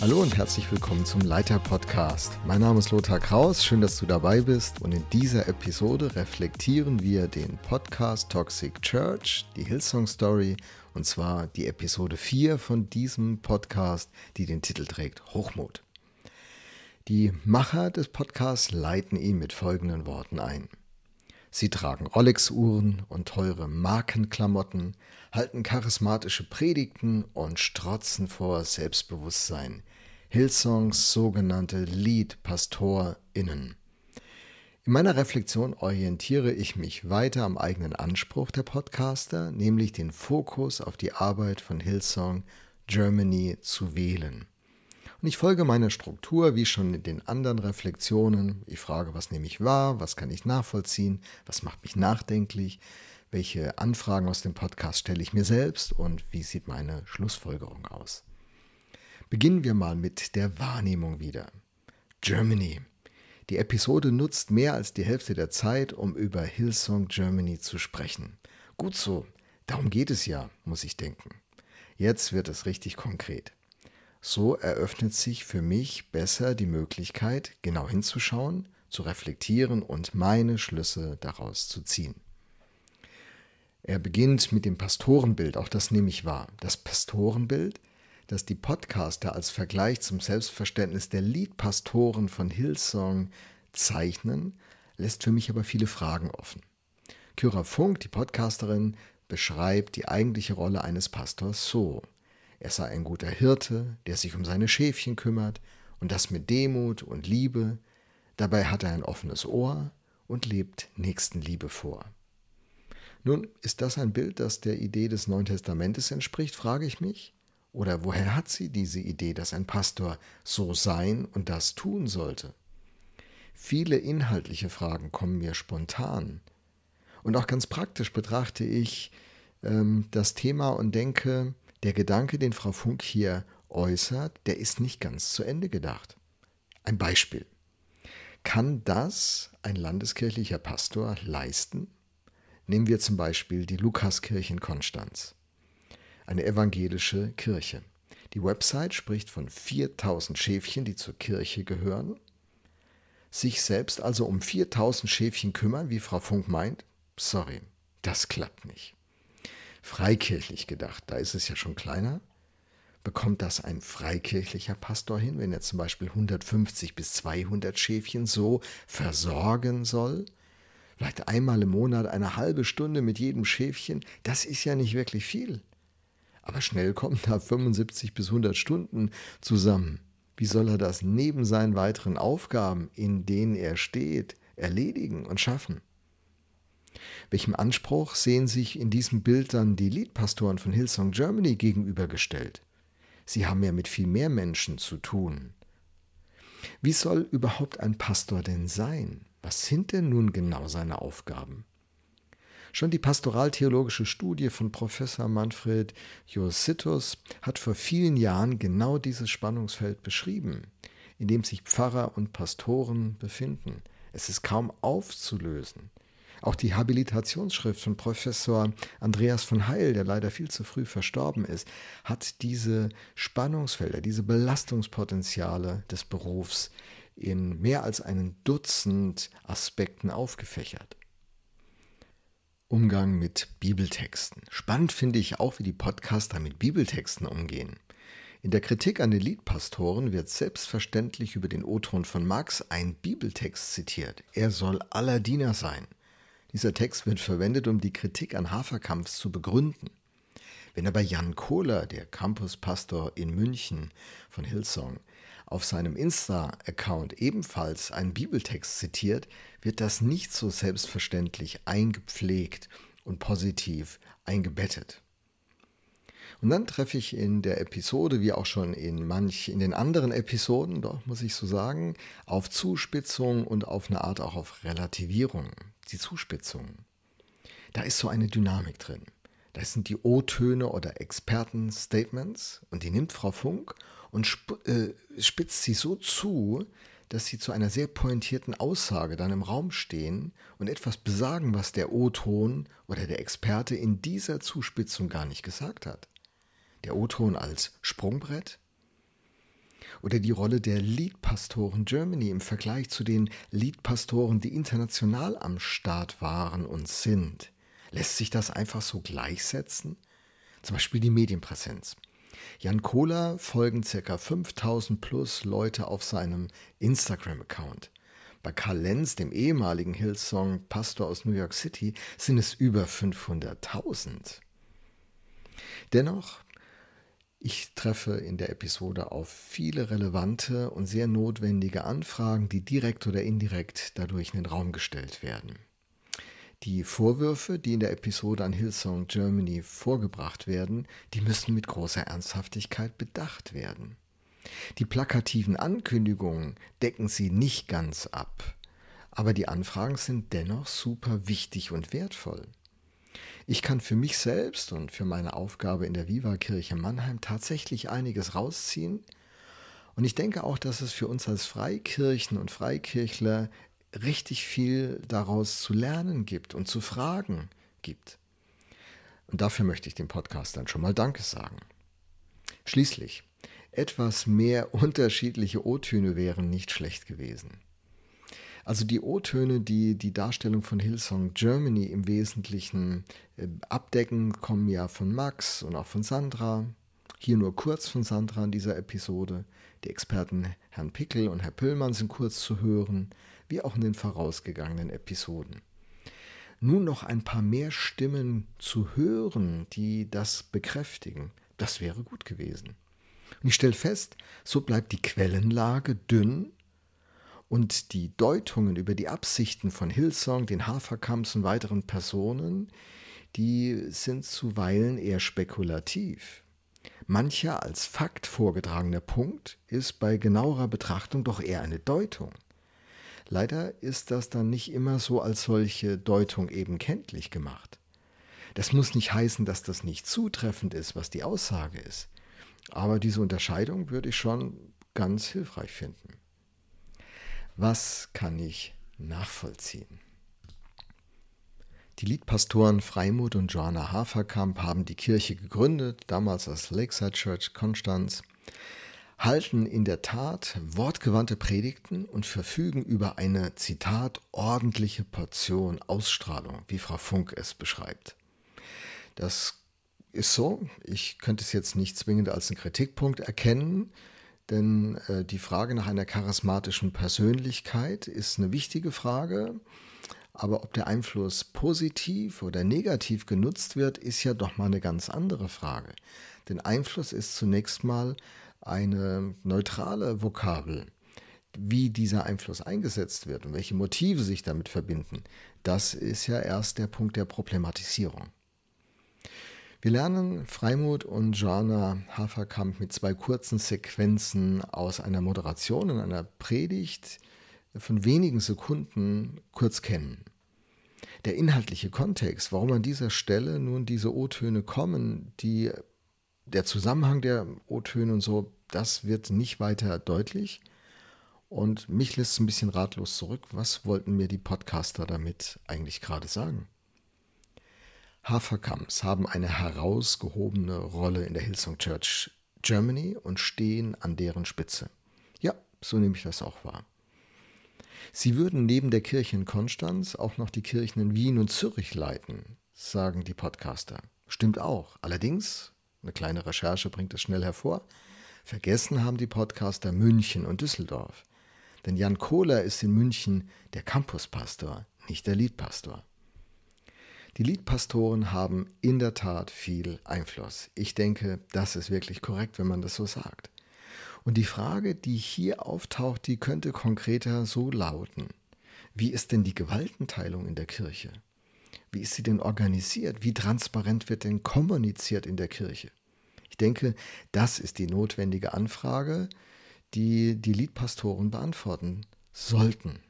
Hallo und herzlich willkommen zum Leiter Podcast. Mein Name ist Lothar Kraus, schön, dass du dabei bist und in dieser Episode reflektieren wir den Podcast Toxic Church, die Hillsong Story und zwar die Episode 4 von diesem Podcast, die den Titel trägt Hochmut. Die Macher des Podcasts leiten ihn mit folgenden Worten ein. Sie tragen Rolex-Uhren und teure Markenklamotten, halten charismatische Predigten und strotzen vor Selbstbewusstsein. Hillsongs sogenannte Lead-PastorInnen. In meiner Reflexion orientiere ich mich weiter am eigenen Anspruch der Podcaster, nämlich den Fokus auf die Arbeit von Hillsong Germany zu wählen. Und ich folge meiner Struktur wie schon in den anderen Reflexionen. Ich frage, was nehme ich wahr, was kann ich nachvollziehen, was macht mich nachdenklich, welche Anfragen aus dem Podcast stelle ich mir selbst und wie sieht meine Schlussfolgerung aus. Beginnen wir mal mit der Wahrnehmung wieder. Germany. Die Episode nutzt mehr als die Hälfte der Zeit, um über Hillsong Germany zu sprechen. Gut so, darum geht es ja, muss ich denken. Jetzt wird es richtig konkret. So eröffnet sich für mich besser die Möglichkeit, genau hinzuschauen, zu reflektieren und meine Schlüsse daraus zu ziehen. Er beginnt mit dem Pastorenbild, auch das nehme ich wahr. Das Pastorenbild dass die Podcaster als Vergleich zum Selbstverständnis der Liedpastoren von Hillsong zeichnen, lässt für mich aber viele Fragen offen. Kyra Funk, die Podcasterin, beschreibt die eigentliche Rolle eines Pastors so. Er sei ein guter Hirte, der sich um seine Schäfchen kümmert und das mit Demut und Liebe. Dabei hat er ein offenes Ohr und lebt Nächstenliebe vor. Nun, ist das ein Bild, das der Idee des Neuen Testamentes entspricht, frage ich mich. Oder woher hat sie diese Idee, dass ein Pastor so sein und das tun sollte? Viele inhaltliche Fragen kommen mir spontan. Und auch ganz praktisch betrachte ich ähm, das Thema und denke, der Gedanke, den Frau Funk hier äußert, der ist nicht ganz zu Ende gedacht. Ein Beispiel. Kann das ein landeskirchlicher Pastor leisten? Nehmen wir zum Beispiel die Lukaskirche in Konstanz eine evangelische Kirche. Die Website spricht von 4000 Schäfchen, die zur Kirche gehören. Sich selbst also um 4000 Schäfchen kümmern, wie Frau Funk meint? Sorry, das klappt nicht. Freikirchlich gedacht, da ist es ja schon kleiner. Bekommt das ein freikirchlicher Pastor hin, wenn er zum Beispiel 150 bis 200 Schäfchen so versorgen soll? Vielleicht einmal im Monat eine halbe Stunde mit jedem Schäfchen, das ist ja nicht wirklich viel. Aber schnell kommen da 75 bis 100 Stunden zusammen. Wie soll er das neben seinen weiteren Aufgaben, in denen er steht, erledigen und schaffen? Welchem Anspruch sehen sich in diesem Bild dann die Leadpastoren von Hillsong Germany gegenübergestellt? Sie haben ja mit viel mehr Menschen zu tun. Wie soll überhaupt ein Pastor denn sein? Was sind denn nun genau seine Aufgaben? Schon die pastoraltheologische Studie von Professor Manfred Jositus hat vor vielen Jahren genau dieses Spannungsfeld beschrieben, in dem sich Pfarrer und Pastoren befinden. Es ist kaum aufzulösen. Auch die Habilitationsschrift von Professor Andreas von Heil, der leider viel zu früh verstorben ist, hat diese Spannungsfelder, diese Belastungspotenziale des Berufs in mehr als einen Dutzend Aspekten aufgefächert. Umgang mit Bibeltexten. Spannend finde ich auch, wie die Podcaster mit Bibeltexten umgehen. In der Kritik an den Liedpastoren wird selbstverständlich über den O-Ton von Marx ein Bibeltext zitiert. Er soll aller Diener sein. Dieser Text wird verwendet, um die Kritik an Haferkampf zu begründen. Wenn aber Jan Kohler, der Campuspastor in München von Hillsong, auf seinem Insta-Account ebenfalls einen Bibeltext zitiert, wird das nicht so selbstverständlich eingepflegt und positiv eingebettet. Und dann treffe ich in der Episode, wie auch schon in manch in den anderen Episoden, doch muss ich so sagen, auf Zuspitzung und auf eine Art auch auf Relativierung. Die Zuspitzung. Da ist so eine Dynamik drin. Das sind die O-Töne oder Experten-Statements und die nimmt Frau Funk und äh, spitzt sie so zu, dass sie zu einer sehr pointierten Aussage dann im Raum stehen und etwas besagen, was der O-Ton oder der Experte in dieser Zuspitzung gar nicht gesagt hat. Der O-Ton als Sprungbrett. Oder die Rolle der Leadpastoren Germany im Vergleich zu den Leadpastoren, die international am Start waren und sind. Lässt sich das einfach so gleichsetzen? Zum Beispiel die Medienpräsenz. Jan Kohler folgen ca. 5000 plus Leute auf seinem Instagram-Account. Bei Karl Lenz, dem ehemaligen Hillsong-Pastor aus New York City, sind es über 500.000. Dennoch, ich treffe in der Episode auf viele relevante und sehr notwendige Anfragen, die direkt oder indirekt dadurch in den Raum gestellt werden. Die Vorwürfe, die in der Episode an Hillsong Germany vorgebracht werden, die müssen mit großer Ernsthaftigkeit bedacht werden. Die plakativen Ankündigungen decken sie nicht ganz ab, aber die Anfragen sind dennoch super wichtig und wertvoll. Ich kann für mich selbst und für meine Aufgabe in der Viva-Kirche Mannheim tatsächlich einiges rausziehen. Und ich denke auch, dass es für uns als Freikirchen und Freikirchler richtig viel daraus zu lernen gibt und zu fragen gibt. Und dafür möchte ich dem Podcast dann schon mal Danke sagen. Schließlich, etwas mehr unterschiedliche O-Töne wären nicht schlecht gewesen. Also die O-Töne, die die Darstellung von Hillsong Germany im Wesentlichen äh, abdecken, kommen ja von Max und auch von Sandra. Hier nur kurz von Sandra in dieser Episode. Die Experten Herrn Pickel und Herr Püllmann sind kurz zu hören wie auch in den vorausgegangenen Episoden. Nun noch ein paar mehr Stimmen zu hören, die das bekräftigen, das wäre gut gewesen. Und ich stelle fest, so bleibt die Quellenlage dünn und die Deutungen über die Absichten von Hillsong, den Haferkamps und weiteren Personen, die sind zuweilen eher spekulativ. Mancher als Fakt vorgetragener Punkt ist bei genauerer Betrachtung doch eher eine Deutung. Leider ist das dann nicht immer so als solche Deutung eben kenntlich gemacht. Das muss nicht heißen, dass das nicht zutreffend ist, was die Aussage ist. Aber diese Unterscheidung würde ich schon ganz hilfreich finden. Was kann ich nachvollziehen? Die Liedpastoren Freimut und Joanna Haferkamp haben die Kirche gegründet, damals als Lakeside Church Konstanz halten in der Tat wortgewandte Predigten und verfügen über eine, Zitat, ordentliche Portion Ausstrahlung, wie Frau Funk es beschreibt. Das ist so. Ich könnte es jetzt nicht zwingend als einen Kritikpunkt erkennen, denn äh, die Frage nach einer charismatischen Persönlichkeit ist eine wichtige Frage. Aber ob der Einfluss positiv oder negativ genutzt wird, ist ja doch mal eine ganz andere Frage. Denn Einfluss ist zunächst mal eine neutrale Vokabel. Wie dieser Einfluss eingesetzt wird und welche Motive sich damit verbinden, das ist ja erst der Punkt der Problematisierung. Wir lernen Freimut und Joanna Haferkamp mit zwei kurzen Sequenzen aus einer Moderation in einer Predigt von wenigen Sekunden kurz kennen. Der inhaltliche Kontext, warum an dieser Stelle nun diese O-Töne kommen, die der Zusammenhang der O-Töne und so, das wird nicht weiter deutlich. Und mich lässt es ein bisschen ratlos zurück. Was wollten mir die Podcaster damit eigentlich gerade sagen? Haferkamps haben eine herausgehobene Rolle in der Hillsong Church Germany und stehen an deren Spitze. Ja, so nehme ich das auch wahr. Sie würden neben der Kirche in Konstanz auch noch die Kirchen in Wien und Zürich leiten, sagen die Podcaster. Stimmt auch. Allerdings eine kleine Recherche bringt es schnell hervor. Vergessen haben die Podcaster München und Düsseldorf. Denn Jan Kohler ist in München der Campuspastor, nicht der Liedpastor. Die Liedpastoren haben in der Tat viel Einfluss. Ich denke, das ist wirklich korrekt, wenn man das so sagt. Und die Frage, die hier auftaucht, die könnte konkreter so lauten. Wie ist denn die Gewaltenteilung in der Kirche? Wie ist sie denn organisiert? Wie transparent wird denn kommuniziert in der Kirche? Ich denke, das ist die notwendige Anfrage, die die Liedpastoren beantworten sollten.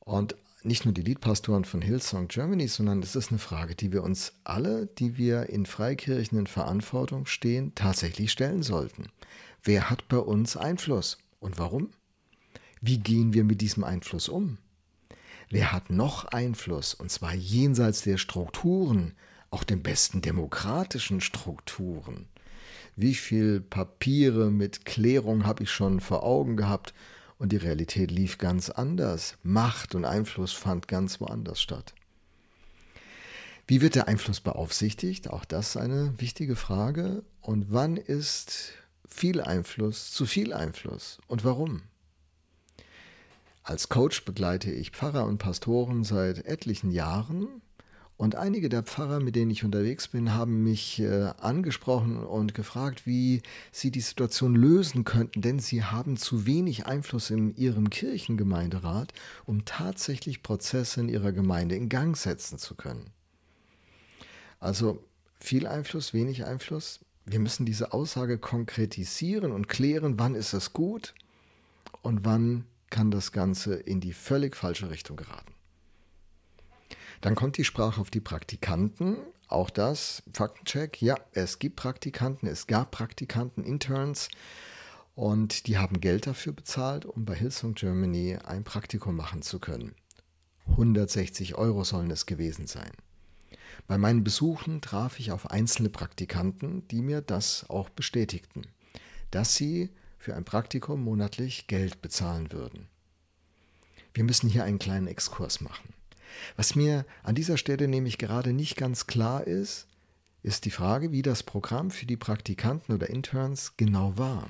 Und nicht nur die Liedpastoren von Hillsong Germany, sondern es ist eine Frage, die wir uns alle, die wir in Freikirchen in Verantwortung stehen, tatsächlich stellen sollten. Wer hat bei uns Einfluss und warum? Wie gehen wir mit diesem Einfluss um? Wer hat noch Einfluss, und zwar jenseits der Strukturen, auch den besten demokratischen Strukturen? wie viel Papiere mit Klärung habe ich schon vor Augen gehabt und die Realität lief ganz anders. Macht und Einfluss fand ganz woanders statt. Wie wird der Einfluss beaufsichtigt? Auch das ist eine wichtige Frage. Und wann ist viel Einfluss zu viel Einfluss und warum? Als Coach begleite ich Pfarrer und Pastoren seit etlichen Jahren und einige der Pfarrer, mit denen ich unterwegs bin, haben mich äh, angesprochen und gefragt, wie sie die Situation lösen könnten, denn sie haben zu wenig Einfluss in ihrem Kirchengemeinderat, um tatsächlich Prozesse in ihrer Gemeinde in Gang setzen zu können. Also viel Einfluss, wenig Einfluss. Wir müssen diese Aussage konkretisieren und klären, wann ist es gut und wann kann das Ganze in die völlig falsche Richtung geraten. Dann kommt die Sprache auf die Praktikanten. Auch das, Faktencheck. Ja, es gibt Praktikanten, es gab Praktikanten, Interns. Und die haben Geld dafür bezahlt, um bei Hillsong Germany ein Praktikum machen zu können. 160 Euro sollen es gewesen sein. Bei meinen Besuchen traf ich auf einzelne Praktikanten, die mir das auch bestätigten, dass sie für ein Praktikum monatlich Geld bezahlen würden. Wir müssen hier einen kleinen Exkurs machen. Was mir an dieser Stelle nämlich gerade nicht ganz klar ist, ist die Frage, wie das Programm für die Praktikanten oder Interns genau war.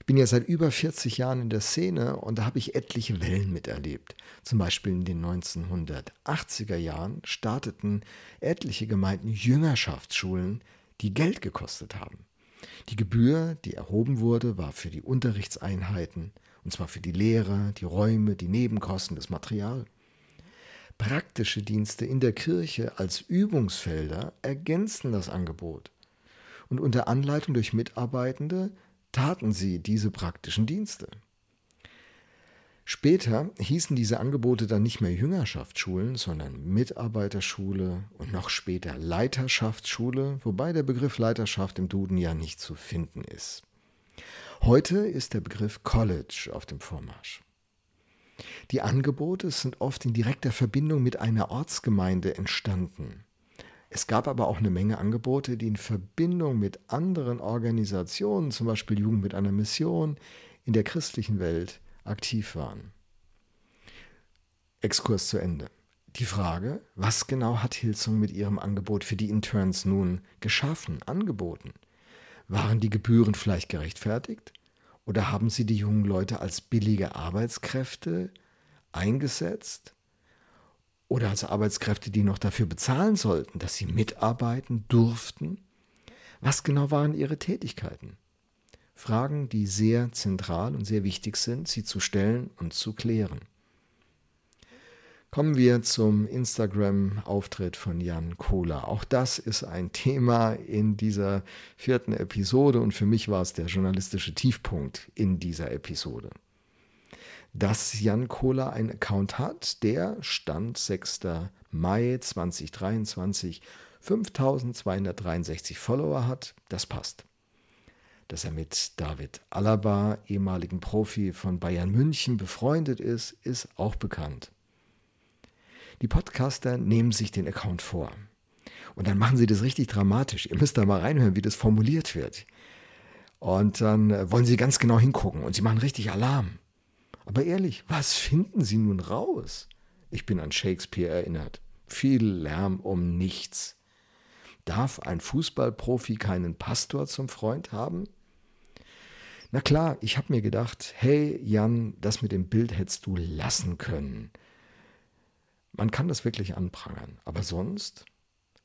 Ich bin ja seit über 40 Jahren in der Szene und da habe ich etliche Wellen miterlebt. Zum Beispiel in den 1980er Jahren starteten etliche Gemeinden Jüngerschaftsschulen, die Geld gekostet haben. Die Gebühr, die erhoben wurde, war für die Unterrichtseinheiten, und zwar für die Lehrer, die Räume, die Nebenkosten, das Material. Praktische Dienste in der Kirche als Übungsfelder ergänzten das Angebot. Und unter Anleitung durch Mitarbeitende taten sie diese praktischen Dienste. Später hießen diese Angebote dann nicht mehr Jüngerschaftsschulen, sondern Mitarbeiterschule und noch später Leiterschaftsschule, wobei der Begriff Leiterschaft im Duden ja nicht zu finden ist. Heute ist der Begriff College auf dem Vormarsch. Die Angebote sind oft in direkter Verbindung mit einer Ortsgemeinde entstanden. Es gab aber auch eine Menge Angebote, die in Verbindung mit anderen Organisationen, zum Beispiel Jugend mit einer Mission, in der christlichen Welt aktiv waren. Exkurs zu Ende. Die Frage, was genau hat Hilsung mit ihrem Angebot für die Interns nun geschaffen, angeboten? Waren die Gebühren vielleicht gerechtfertigt? Oder haben sie die jungen Leute als billige Arbeitskräfte eingesetzt? Oder als Arbeitskräfte, die noch dafür bezahlen sollten, dass sie mitarbeiten durften? Was genau waren ihre Tätigkeiten? Fragen, die sehr zentral und sehr wichtig sind, sie zu stellen und zu klären. Kommen wir zum Instagram-Auftritt von Jan Kohler. Auch das ist ein Thema in dieser vierten Episode und für mich war es der journalistische Tiefpunkt in dieser Episode. Dass Jan Kohler einen Account hat, der Stand 6. Mai 2023 5263 Follower hat, das passt. Dass er mit David Alaba, ehemaligen Profi von Bayern München, befreundet ist, ist auch bekannt. Die Podcaster nehmen sich den Account vor. Und dann machen sie das richtig dramatisch. Ihr müsst da mal reinhören, wie das formuliert wird. Und dann wollen sie ganz genau hingucken und sie machen richtig Alarm. Aber ehrlich, was finden sie nun raus? Ich bin an Shakespeare erinnert. Viel Lärm um nichts. Darf ein Fußballprofi keinen Pastor zum Freund haben? Na klar, ich habe mir gedacht, hey Jan, das mit dem Bild hättest du lassen können. Man kann das wirklich anprangern. Aber sonst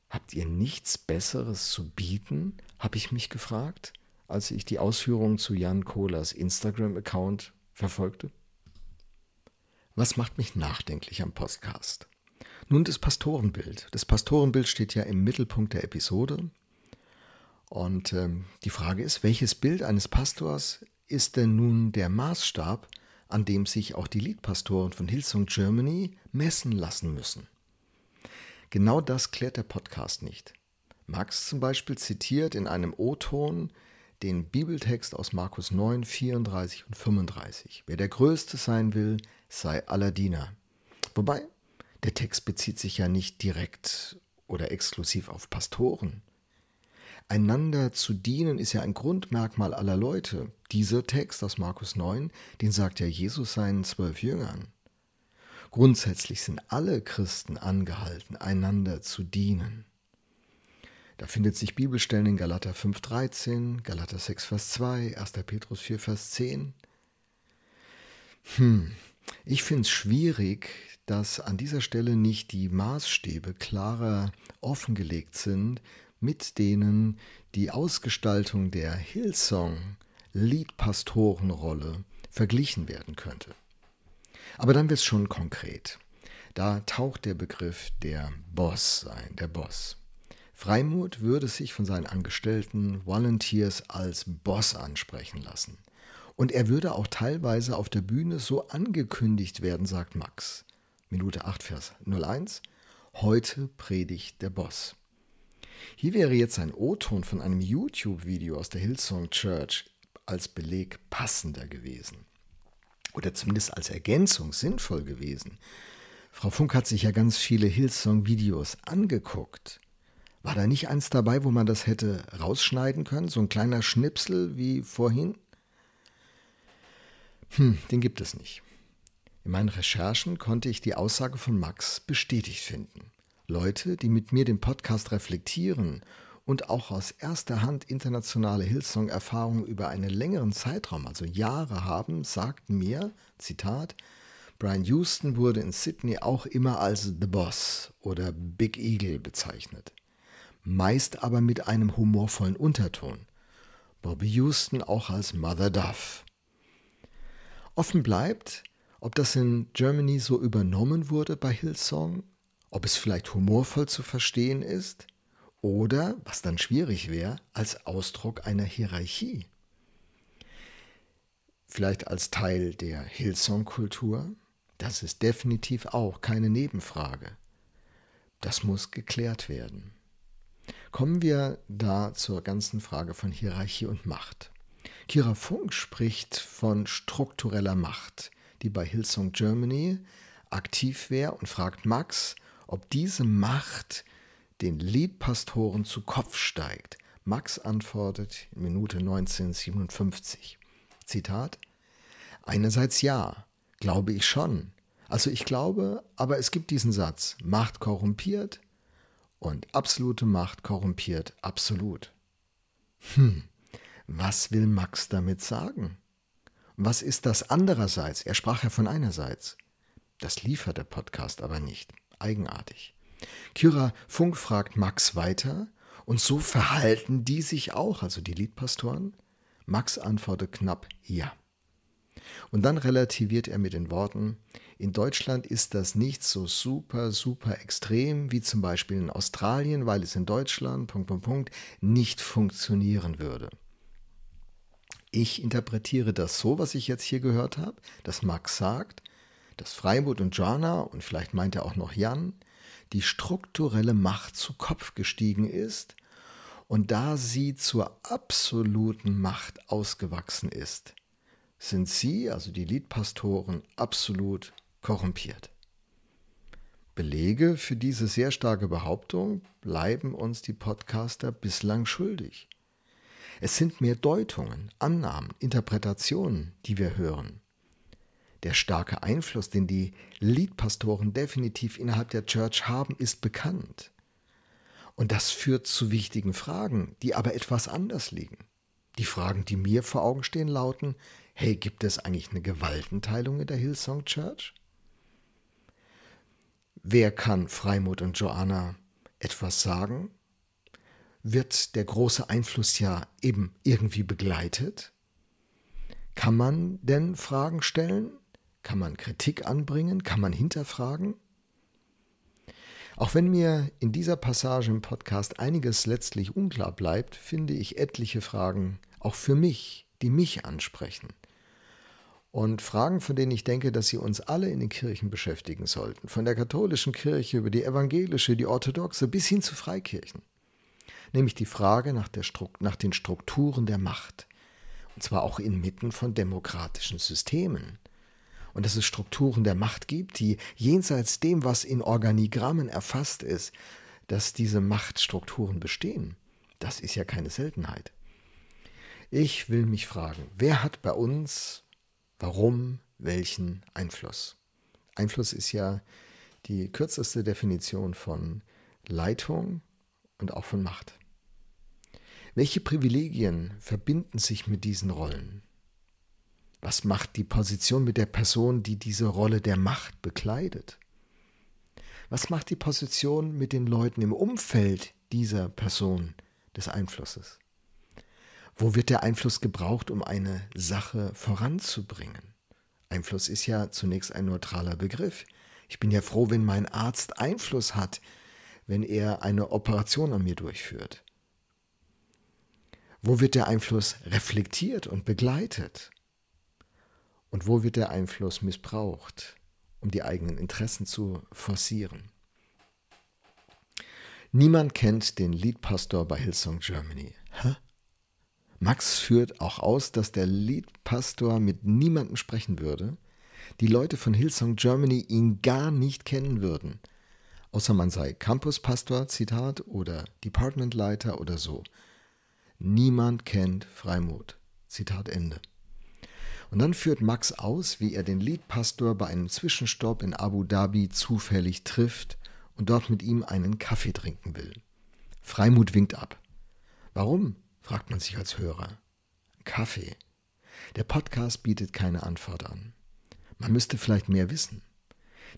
habt ihr nichts Besseres zu bieten, habe ich mich gefragt, als ich die Ausführungen zu Jan Kohlers Instagram-Account verfolgte. Was macht mich nachdenklich am Podcast? Nun das Pastorenbild. Das Pastorenbild steht ja im Mittelpunkt der Episode. Und ähm, die Frage ist, welches Bild eines Pastors ist denn nun der Maßstab, an dem sich auch die Leadpastoren von Hillsong Germany messen lassen müssen. Genau das klärt der Podcast nicht. Max zum Beispiel zitiert in einem O-Ton den Bibeltext aus Markus 9, 34 und 35. Wer der Größte sein will, sei aller Diener. Wobei, der Text bezieht sich ja nicht direkt oder exklusiv auf Pastoren. Einander zu dienen ist ja ein Grundmerkmal aller Leute. Dieser Text aus Markus 9, den sagt ja Jesus seinen zwölf Jüngern. Grundsätzlich sind alle Christen angehalten, einander zu dienen. Da findet sich Bibelstellen in Galater 5,13, Galater 6, Vers 2, 1. Petrus 4, Vers 10. Hm, ich finde es schwierig, dass an dieser Stelle nicht die Maßstäbe klarer offengelegt sind, mit denen die Ausgestaltung der Hillsong Liedpastorenrolle verglichen werden könnte. Aber dann wird es schon konkret. Da taucht der Begriff der Boss sein, der Boss. Freimut würde sich von seinen Angestellten Volunteers als Boss ansprechen lassen. Und er würde auch teilweise auf der Bühne so angekündigt werden, sagt Max. Minute 8, Vers 01. Heute predigt der Boss. Hier wäre jetzt ein O-Ton von einem YouTube-Video aus der Hillsong Church als Beleg passender gewesen. Oder zumindest als Ergänzung sinnvoll gewesen. Frau Funk hat sich ja ganz viele Hillsong-Videos angeguckt. War da nicht eins dabei, wo man das hätte rausschneiden können? So ein kleiner Schnipsel wie vorhin? Hm, den gibt es nicht. In meinen Recherchen konnte ich die Aussage von Max bestätigt finden. Leute, die mit mir den Podcast reflektieren und auch aus erster Hand internationale Hillsong-Erfahrungen über einen längeren Zeitraum, also Jahre haben, sagten mir, Zitat, Brian Houston wurde in Sydney auch immer als The Boss oder Big Eagle bezeichnet meist aber mit einem humorvollen Unterton. Bobby Houston auch als Mother Duff. Offen bleibt, ob das in Germany so übernommen wurde bei Hillsong, ob es vielleicht humorvoll zu verstehen ist oder, was dann schwierig wäre, als Ausdruck einer Hierarchie. Vielleicht als Teil der Hillsong-Kultur? Das ist definitiv auch keine Nebenfrage. Das muss geklärt werden. Kommen wir da zur ganzen Frage von Hierarchie und Macht. Kira Funk spricht von struktureller Macht, die bei Hillsong Germany aktiv wäre und fragt Max, ob diese Macht den Liedpastoren zu Kopf steigt. Max antwortet in Minute 1957. Zitat: Einerseits ja, glaube ich schon. Also ich glaube, aber es gibt diesen Satz, Macht korrumpiert, und absolute Macht korrumpiert absolut. Hm, was will Max damit sagen? Was ist das andererseits? Er sprach ja von einerseits. Das liefert der Podcast aber nicht. Eigenartig. Kyra Funk fragt Max weiter und so verhalten die sich auch, also die Liedpastoren? Max antwortet knapp ja. Und dann relativiert er mit den Worten, in Deutschland ist das nicht so super, super extrem wie zum Beispiel in Australien, weil es in Deutschland, Punkt, Punkt, Punkt, nicht funktionieren würde. Ich interpretiere das so, was ich jetzt hier gehört habe, dass Max sagt, dass Freiburg und Jana und vielleicht meint er auch noch Jan, die strukturelle Macht zu Kopf gestiegen ist und da sie zur absoluten Macht ausgewachsen ist, sind sie, also die Liedpastoren, absolut korrumpiert. Belege für diese sehr starke Behauptung bleiben uns die Podcaster bislang schuldig. Es sind mehr Deutungen, Annahmen, Interpretationen, die wir hören. Der starke Einfluss, den die Liedpastoren definitiv innerhalb der Church haben, ist bekannt. Und das führt zu wichtigen Fragen, die aber etwas anders liegen. Die Fragen, die mir vor Augen stehen, lauten, hey, gibt es eigentlich eine Gewaltenteilung in der Hillsong Church? Wer kann Freimut und Joanna etwas sagen? Wird der große Einfluss ja eben irgendwie begleitet? Kann man denn Fragen stellen? Kann man Kritik anbringen? Kann man hinterfragen? Auch wenn mir in dieser Passage im Podcast einiges letztlich unklar bleibt, finde ich etliche Fragen auch für mich, die mich ansprechen und Fragen, von denen ich denke, dass sie uns alle in den Kirchen beschäftigen sollten. Von der katholischen Kirche über die evangelische, die orthodoxe bis hin zu Freikirchen. Nämlich die Frage nach, nach den Strukturen der Macht. Und zwar auch inmitten von demokratischen Systemen. Und dass es Strukturen der Macht gibt, die jenseits dem, was in Organigrammen erfasst ist, dass diese Machtstrukturen bestehen. Das ist ja keine Seltenheit. Ich will mich fragen, wer hat bei uns, warum, welchen Einfluss? Einfluss ist ja die kürzeste Definition von Leitung und auch von Macht. Welche Privilegien verbinden sich mit diesen Rollen? Was macht die Position mit der Person, die diese Rolle der Macht bekleidet? Was macht die Position mit den Leuten im Umfeld dieser Person des Einflusses? Wo wird der Einfluss gebraucht, um eine Sache voranzubringen? Einfluss ist ja zunächst ein neutraler Begriff. Ich bin ja froh, wenn mein Arzt Einfluss hat, wenn er eine Operation an mir durchführt. Wo wird der Einfluss reflektiert und begleitet? Und wo wird der Einfluss missbraucht, um die eigenen Interessen zu forcieren? Niemand kennt den Leadpastor bei Hillsong Germany. Hä? Max führt auch aus, dass der Leadpastor mit niemandem sprechen würde, die Leute von Hillsong Germany ihn gar nicht kennen würden, außer man sei Campuspastor, Zitat, oder Departmentleiter oder so. Niemand kennt Freimut. Zitat Ende. Und dann führt Max aus, wie er den Leadpastor bei einem Zwischenstopp in Abu Dhabi zufällig trifft und dort mit ihm einen Kaffee trinken will. Freimut winkt ab. Warum? Fragt man sich als Hörer. Kaffee. Der Podcast bietet keine Antwort an. Man müsste vielleicht mehr wissen.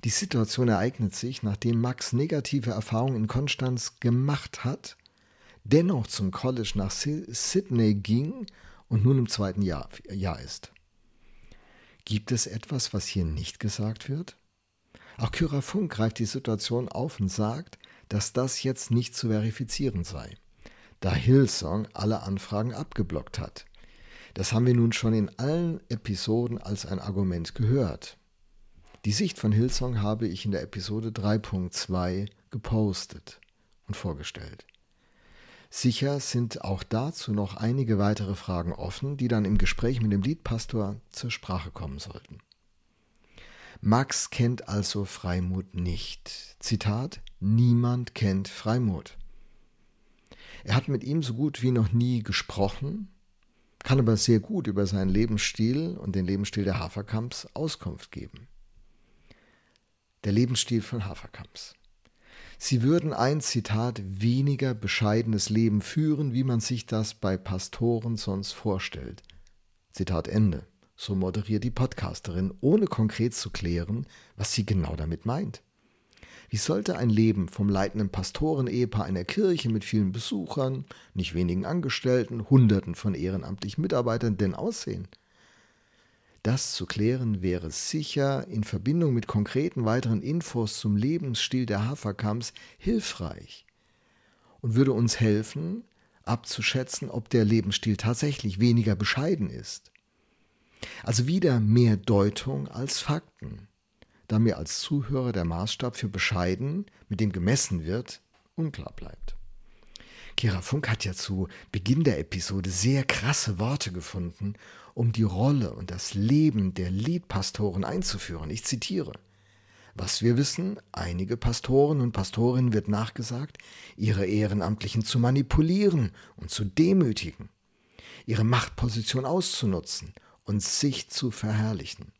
Die Situation ereignet sich, nachdem Max negative Erfahrungen in Konstanz gemacht hat, dennoch zum College nach Sydney ging und nun im zweiten Jahr, Jahr ist. Gibt es etwas, was hier nicht gesagt wird? Auch Kyra Funk greift die Situation auf und sagt, dass das jetzt nicht zu verifizieren sei da Hillsong alle Anfragen abgeblockt hat. Das haben wir nun schon in allen Episoden als ein Argument gehört. Die Sicht von Hillsong habe ich in der Episode 3.2 gepostet und vorgestellt. Sicher sind auch dazu noch einige weitere Fragen offen, die dann im Gespräch mit dem Liedpastor zur Sprache kommen sollten. Max kennt also Freimut nicht. Zitat: Niemand kennt Freimut. Er hat mit ihm so gut wie noch nie gesprochen, kann aber sehr gut über seinen Lebensstil und den Lebensstil der Haferkamps Auskunft geben. Der Lebensstil von Haferkamps. Sie würden ein Zitat weniger bescheidenes Leben führen, wie man sich das bei Pastoren sonst vorstellt. Zitat Ende. So moderiert die Podcasterin, ohne konkret zu klären, was sie genau damit meint. Wie sollte ein Leben vom leitenden Pastorenehepaar einer Kirche mit vielen Besuchern, nicht wenigen Angestellten, Hunderten von ehrenamtlichen Mitarbeitern denn aussehen? Das zu klären wäre sicher in Verbindung mit konkreten weiteren Infos zum Lebensstil der Haferkamps hilfreich und würde uns helfen, abzuschätzen, ob der Lebensstil tatsächlich weniger bescheiden ist. Also wieder mehr Deutung als Fakten da mir als Zuhörer der Maßstab für bescheiden, mit dem gemessen wird, unklar bleibt. Kira Funk hat ja zu Beginn der Episode sehr krasse Worte gefunden, um die Rolle und das Leben der Liedpastoren einzuführen. Ich zitiere. Was wir wissen, einige Pastoren und Pastorinnen wird nachgesagt, ihre Ehrenamtlichen zu manipulieren und zu demütigen, ihre Machtposition auszunutzen und sich zu verherrlichen.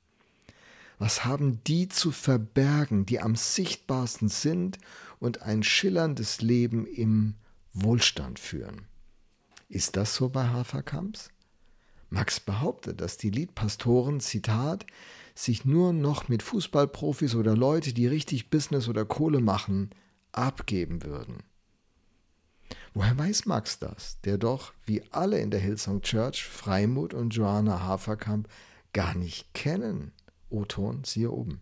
Was haben die zu verbergen, die am sichtbarsten sind und ein schillerndes Leben im Wohlstand führen? Ist das so bei Haferkamps? Max behauptet, dass die Liedpastoren, Zitat, sich nur noch mit Fußballprofis oder Leute, die richtig Business oder Kohle machen, abgeben würden. Woher weiß Max das, der doch, wie alle in der Hillsong Church, Freimut und Joanna Haferkamp gar nicht kennen? O-Ton, siehe oben.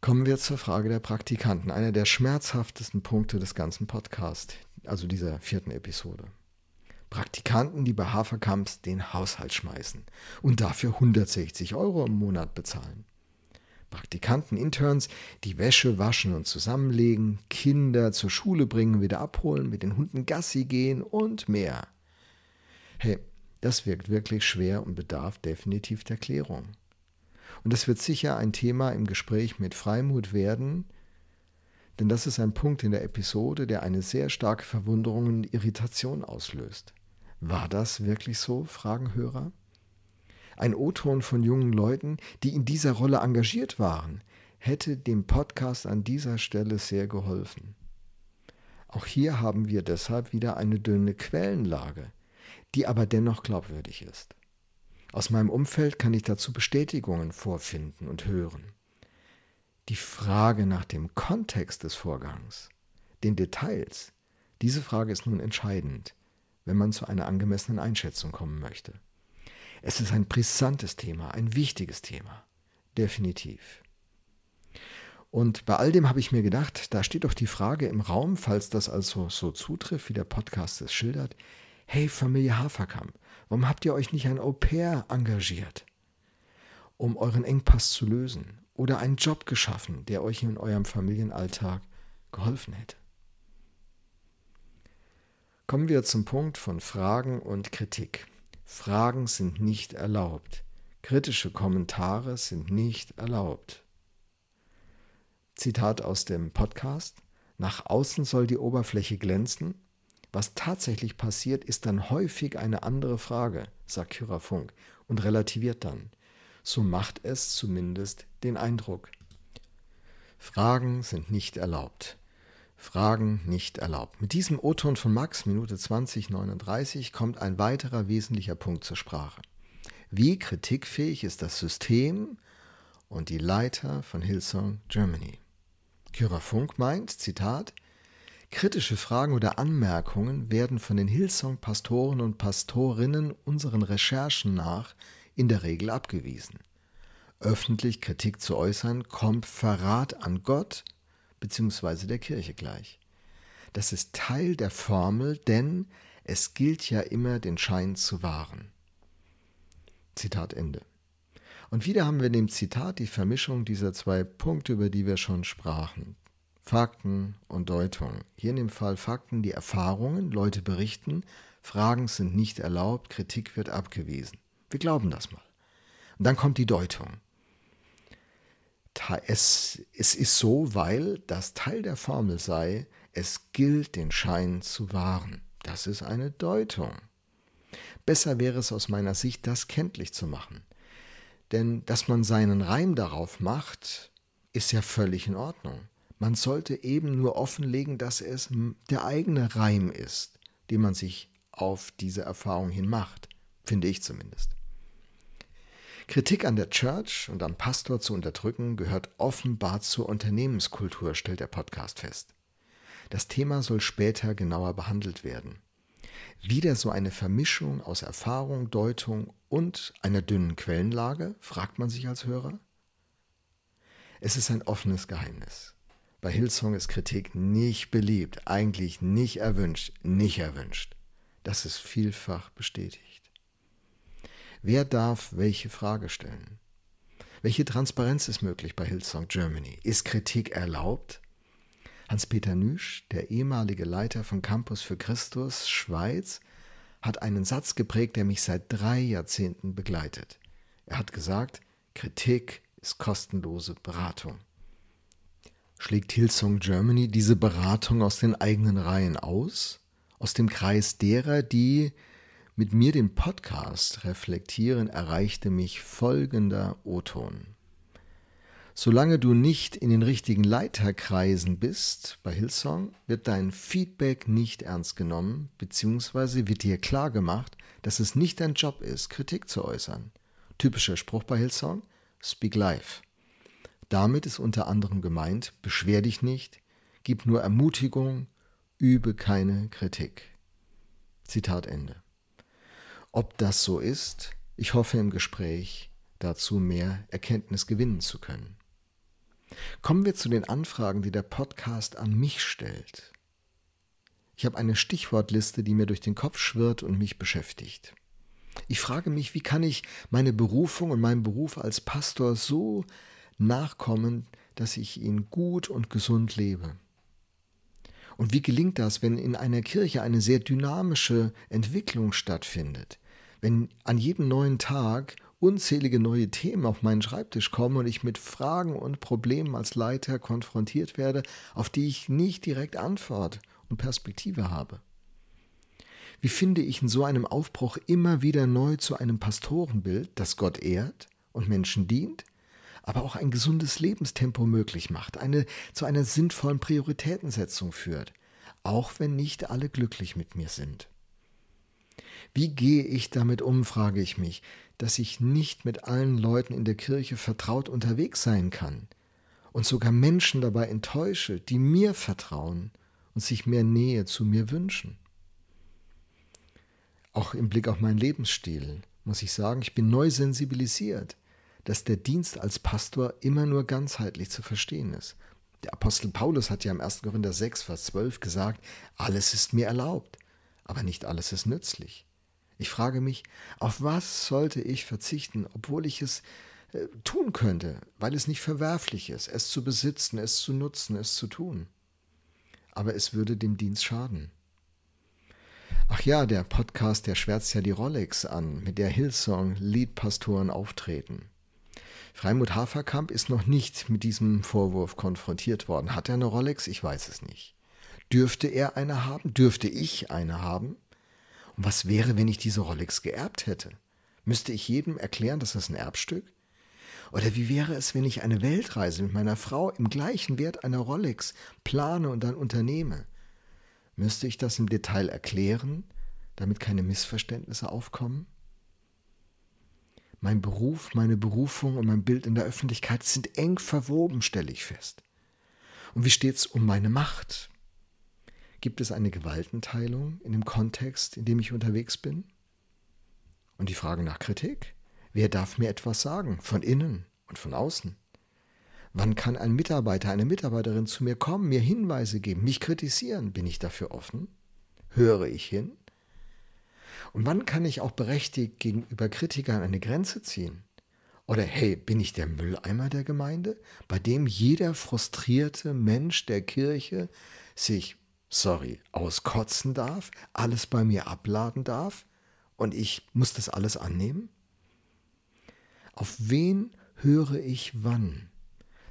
Kommen wir zur Frage der Praktikanten, einer der schmerzhaftesten Punkte des ganzen Podcasts, also dieser vierten Episode. Praktikanten, die bei Haferkamps den Haushalt schmeißen und dafür 160 Euro im Monat bezahlen. Praktikanten, Interns, die Wäsche waschen und zusammenlegen, Kinder zur Schule bringen, wieder abholen, mit den Hunden Gassi gehen und mehr. Hey, das wirkt wirklich schwer und bedarf definitiv der Klärung. Und es wird sicher ein Thema im Gespräch mit Freimut werden, Denn das ist ein Punkt in der Episode, der eine sehr starke Verwunderung und Irritation auslöst. War das wirklich so? fragen Hörer. Ein O-Ton von jungen Leuten, die in dieser Rolle engagiert waren, hätte dem Podcast an dieser Stelle sehr geholfen. Auch hier haben wir deshalb wieder eine dünne Quellenlage, die aber dennoch glaubwürdig ist. Aus meinem Umfeld kann ich dazu Bestätigungen vorfinden und hören. Die Frage nach dem Kontext des Vorgangs, den Details, diese Frage ist nun entscheidend, wenn man zu einer angemessenen Einschätzung kommen möchte. Es ist ein brisantes Thema, ein wichtiges Thema, definitiv. Und bei all dem habe ich mir gedacht, da steht doch die Frage im Raum, falls das also so zutrifft, wie der Podcast es schildert, hey Familie Haferkamp, warum habt ihr euch nicht ein Au-pair engagiert, um euren Engpass zu lösen oder einen Job geschaffen, der euch in eurem Familienalltag geholfen hätte? Kommen wir zum Punkt von Fragen und Kritik. Fragen sind nicht erlaubt. Kritische Kommentare sind nicht erlaubt. Zitat aus dem Podcast. Nach außen soll die Oberfläche glänzen. Was tatsächlich passiert, ist dann häufig eine andere Frage, sagt Kyra Funk und relativiert dann. So macht es zumindest den Eindruck. Fragen sind nicht erlaubt. Fragen nicht erlaubt. Mit diesem O-Ton von Max, Minute 2039, kommt ein weiterer wesentlicher Punkt zur Sprache. Wie kritikfähig ist das System und die Leiter von Hillsong Germany? Kyra Funk meint, Zitat, kritische Fragen oder Anmerkungen werden von den Hillsong-Pastoren und Pastorinnen unseren Recherchen nach in der Regel abgewiesen. Öffentlich Kritik zu äußern, kommt Verrat an Gott bzw. der Kirche gleich. Das ist Teil der Formel, denn es gilt ja immer, den Schein zu wahren. Zitat Ende. Und wieder haben wir in dem Zitat die Vermischung dieser zwei Punkte, über die wir schon sprachen. Fakten und Deutung. Hier in dem Fall Fakten, die Erfahrungen, Leute berichten, Fragen sind nicht erlaubt, Kritik wird abgewiesen. Wir glauben das mal. Und dann kommt die Deutung. Es, es ist so, weil das Teil der Formel sei, es gilt, den Schein zu wahren. Das ist eine Deutung. Besser wäre es aus meiner Sicht, das kenntlich zu machen. Denn dass man seinen Reim darauf macht, ist ja völlig in Ordnung. Man sollte eben nur offenlegen, dass es der eigene Reim ist, den man sich auf diese Erfahrung hin macht, finde ich zumindest. Kritik an der Church und am Pastor zu unterdrücken gehört offenbar zur Unternehmenskultur, stellt der Podcast fest. Das Thema soll später genauer behandelt werden. Wieder so eine Vermischung aus Erfahrung, Deutung und einer dünnen Quellenlage, fragt man sich als Hörer? Es ist ein offenes Geheimnis. Bei Hillsong ist Kritik nicht beliebt, eigentlich nicht erwünscht, nicht erwünscht. Das ist vielfach bestätigt. Wer darf welche Frage stellen? Welche Transparenz ist möglich bei Hillsong Germany? Ist Kritik erlaubt? Hans-Peter Nüsch, der ehemalige Leiter von Campus für Christus Schweiz, hat einen Satz geprägt, der mich seit drei Jahrzehnten begleitet. Er hat gesagt, Kritik ist kostenlose Beratung. Schlägt Hillsong Germany diese Beratung aus den eigenen Reihen aus? Aus dem Kreis derer, die mit mir den Podcast reflektieren, erreichte mich folgender O-Ton. Solange du nicht in den richtigen Leiterkreisen bist bei Hillsong, wird dein Feedback nicht ernst genommen, beziehungsweise wird dir klar gemacht, dass es nicht dein Job ist, Kritik zu äußern. Typischer Spruch bei Hillsong: Speak live. Damit ist unter anderem gemeint, beschwer dich nicht, gib nur Ermutigung, übe keine Kritik. Zitat Ende. Ob das so ist, ich hoffe im Gespräch dazu mehr Erkenntnis gewinnen zu können. Kommen wir zu den Anfragen, die der Podcast an mich stellt. Ich habe eine Stichwortliste, die mir durch den Kopf schwirrt und mich beschäftigt. Ich frage mich, wie kann ich meine Berufung und meinen Beruf als Pastor so nachkommen, dass ich ihn gut und gesund lebe? Und wie gelingt das, wenn in einer Kirche eine sehr dynamische Entwicklung stattfindet? Wenn an jedem neuen Tag unzählige neue Themen auf meinen Schreibtisch kommen und ich mit Fragen und Problemen als Leiter konfrontiert werde, auf die ich nicht direkt Antwort und Perspektive habe. Wie finde ich in so einem Aufbruch immer wieder neu zu einem Pastorenbild, das Gott ehrt und Menschen dient, aber auch ein gesundes Lebenstempo möglich macht, eine zu einer sinnvollen Prioritätensetzung führt, auch wenn nicht alle glücklich mit mir sind. Wie gehe ich damit um, frage ich mich, dass ich nicht mit allen Leuten in der Kirche vertraut unterwegs sein kann und sogar Menschen dabei enttäusche, die mir vertrauen und sich mehr Nähe zu mir wünschen. Auch im Blick auf meinen Lebensstil muss ich sagen, ich bin neu sensibilisiert, dass der Dienst als Pastor immer nur ganzheitlich zu verstehen ist. Der Apostel Paulus hat ja im 1. Korinther 6, Vers 12 gesagt, alles ist mir erlaubt, aber nicht alles ist nützlich. Ich frage mich, auf was sollte ich verzichten, obwohl ich es äh, tun könnte, weil es nicht verwerflich ist, es zu besitzen, es zu nutzen, es zu tun. Aber es würde dem Dienst schaden. Ach ja, der Podcast, der schwärzt ja die Rolex an, mit der Hillsong Leadpastoren auftreten. Freimut Haferkamp ist noch nicht mit diesem Vorwurf konfrontiert worden. Hat er eine Rolex? Ich weiß es nicht. Dürfte er eine haben? Dürfte ich eine haben? Und was wäre, wenn ich diese Rolex geerbt hätte? Müsste ich jedem erklären, dass das ein Erbstück? Oder wie wäre es, wenn ich eine Weltreise mit meiner Frau im gleichen Wert einer Rolex plane und dann unternehme? Müsste ich das im Detail erklären, damit keine Missverständnisse aufkommen? Mein Beruf, meine Berufung und mein Bild in der Öffentlichkeit sind eng verwoben, stelle ich fest. Und wie steht es um meine Macht? Gibt es eine Gewaltenteilung in dem Kontext, in dem ich unterwegs bin? Und die Frage nach Kritik. Wer darf mir etwas sagen, von innen und von außen? Wann kann ein Mitarbeiter, eine Mitarbeiterin zu mir kommen, mir Hinweise geben, mich kritisieren? Bin ich dafür offen? Höre ich hin? Und wann kann ich auch berechtigt gegenüber Kritikern eine Grenze ziehen? Oder hey, bin ich der Mülleimer der Gemeinde, bei dem jeder frustrierte Mensch der Kirche sich sorry, auskotzen darf, alles bei mir abladen darf und ich muss das alles annehmen? Auf wen höre ich wann?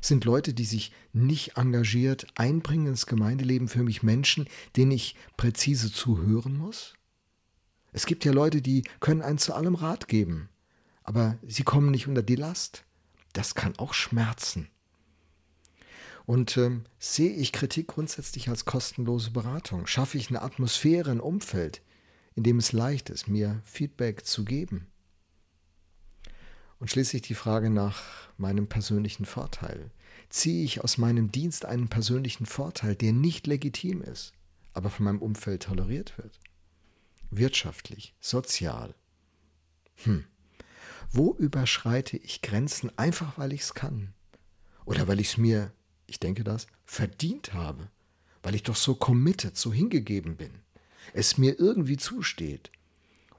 Sind Leute, die sich nicht engagiert einbringen ins Gemeindeleben für mich Menschen, denen ich präzise zuhören muss? Es gibt ja Leute, die können einen zu allem Rat geben, aber sie kommen nicht unter die Last. Das kann auch schmerzen. Und ähm, sehe ich Kritik grundsätzlich als kostenlose Beratung? Schaffe ich eine Atmosphäre, ein Umfeld, in dem es leicht ist, mir Feedback zu geben? Und schließlich die Frage nach meinem persönlichen Vorteil. Ziehe ich aus meinem Dienst einen persönlichen Vorteil, der nicht legitim ist, aber von meinem Umfeld toleriert wird? Wirtschaftlich, sozial. Hm. Wo überschreite ich Grenzen einfach, weil ich es kann? Oder weil ich es mir ich denke das, verdient habe, weil ich doch so committed, so hingegeben bin, es mir irgendwie zusteht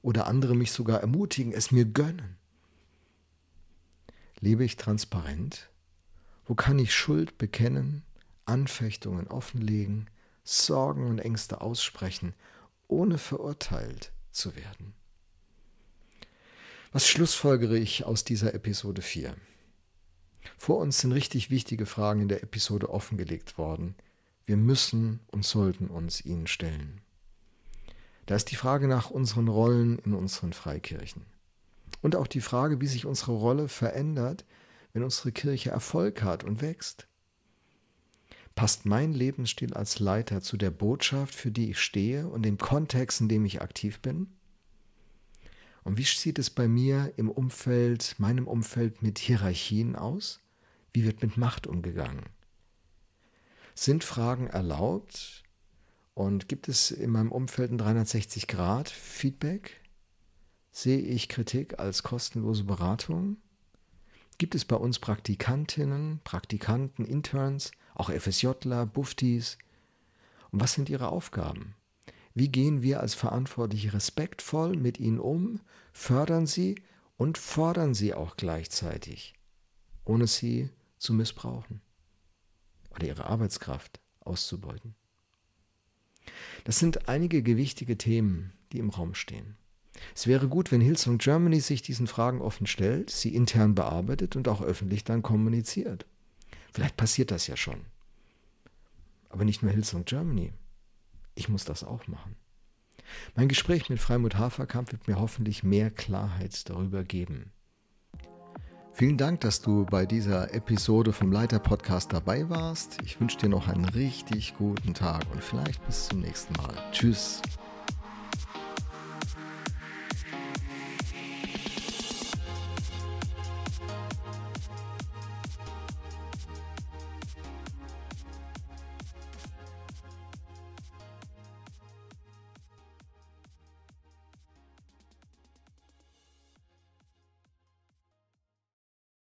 oder andere mich sogar ermutigen, es mir gönnen. Lebe ich transparent? Wo kann ich Schuld bekennen, Anfechtungen offenlegen, Sorgen und Ängste aussprechen, ohne verurteilt zu werden? Was schlussfolgere ich aus dieser Episode 4? Vor uns sind richtig wichtige Fragen in der Episode offengelegt worden. Wir müssen und sollten uns ihnen stellen. Da ist die Frage nach unseren Rollen in unseren Freikirchen. Und auch die Frage, wie sich unsere Rolle verändert, wenn unsere Kirche Erfolg hat und wächst. Passt mein Lebensstil als Leiter zu der Botschaft, für die ich stehe und dem Kontext, in dem ich aktiv bin? Und wie sieht es bei mir im Umfeld, meinem Umfeld mit Hierarchien aus? Wie wird mit Macht umgegangen? Sind Fragen erlaubt? Und gibt es in meinem Umfeld ein 360 Grad Feedback? Sehe ich Kritik als kostenlose Beratung? Gibt es bei uns Praktikantinnen, Praktikanten, Interns, auch FSJler, Buftis? Und was sind ihre Aufgaben? Wie gehen wir als Verantwortliche respektvoll mit ihnen um, fördern sie und fordern sie auch gleichzeitig, ohne sie zu missbrauchen oder ihre Arbeitskraft auszubeuten? Das sind einige gewichtige Themen, die im Raum stehen. Es wäre gut, wenn Hillsong Germany sich diesen Fragen offen stellt, sie intern bearbeitet und auch öffentlich dann kommuniziert. Vielleicht passiert das ja schon. Aber nicht nur Hillsong Germany. Ich muss das auch machen. Mein Gespräch mit Freimut Haferkamp wird mir hoffentlich mehr Klarheit darüber geben. Vielen Dank, dass du bei dieser Episode vom Leiter Podcast dabei warst. Ich wünsche dir noch einen richtig guten Tag und vielleicht bis zum nächsten Mal. Tschüss.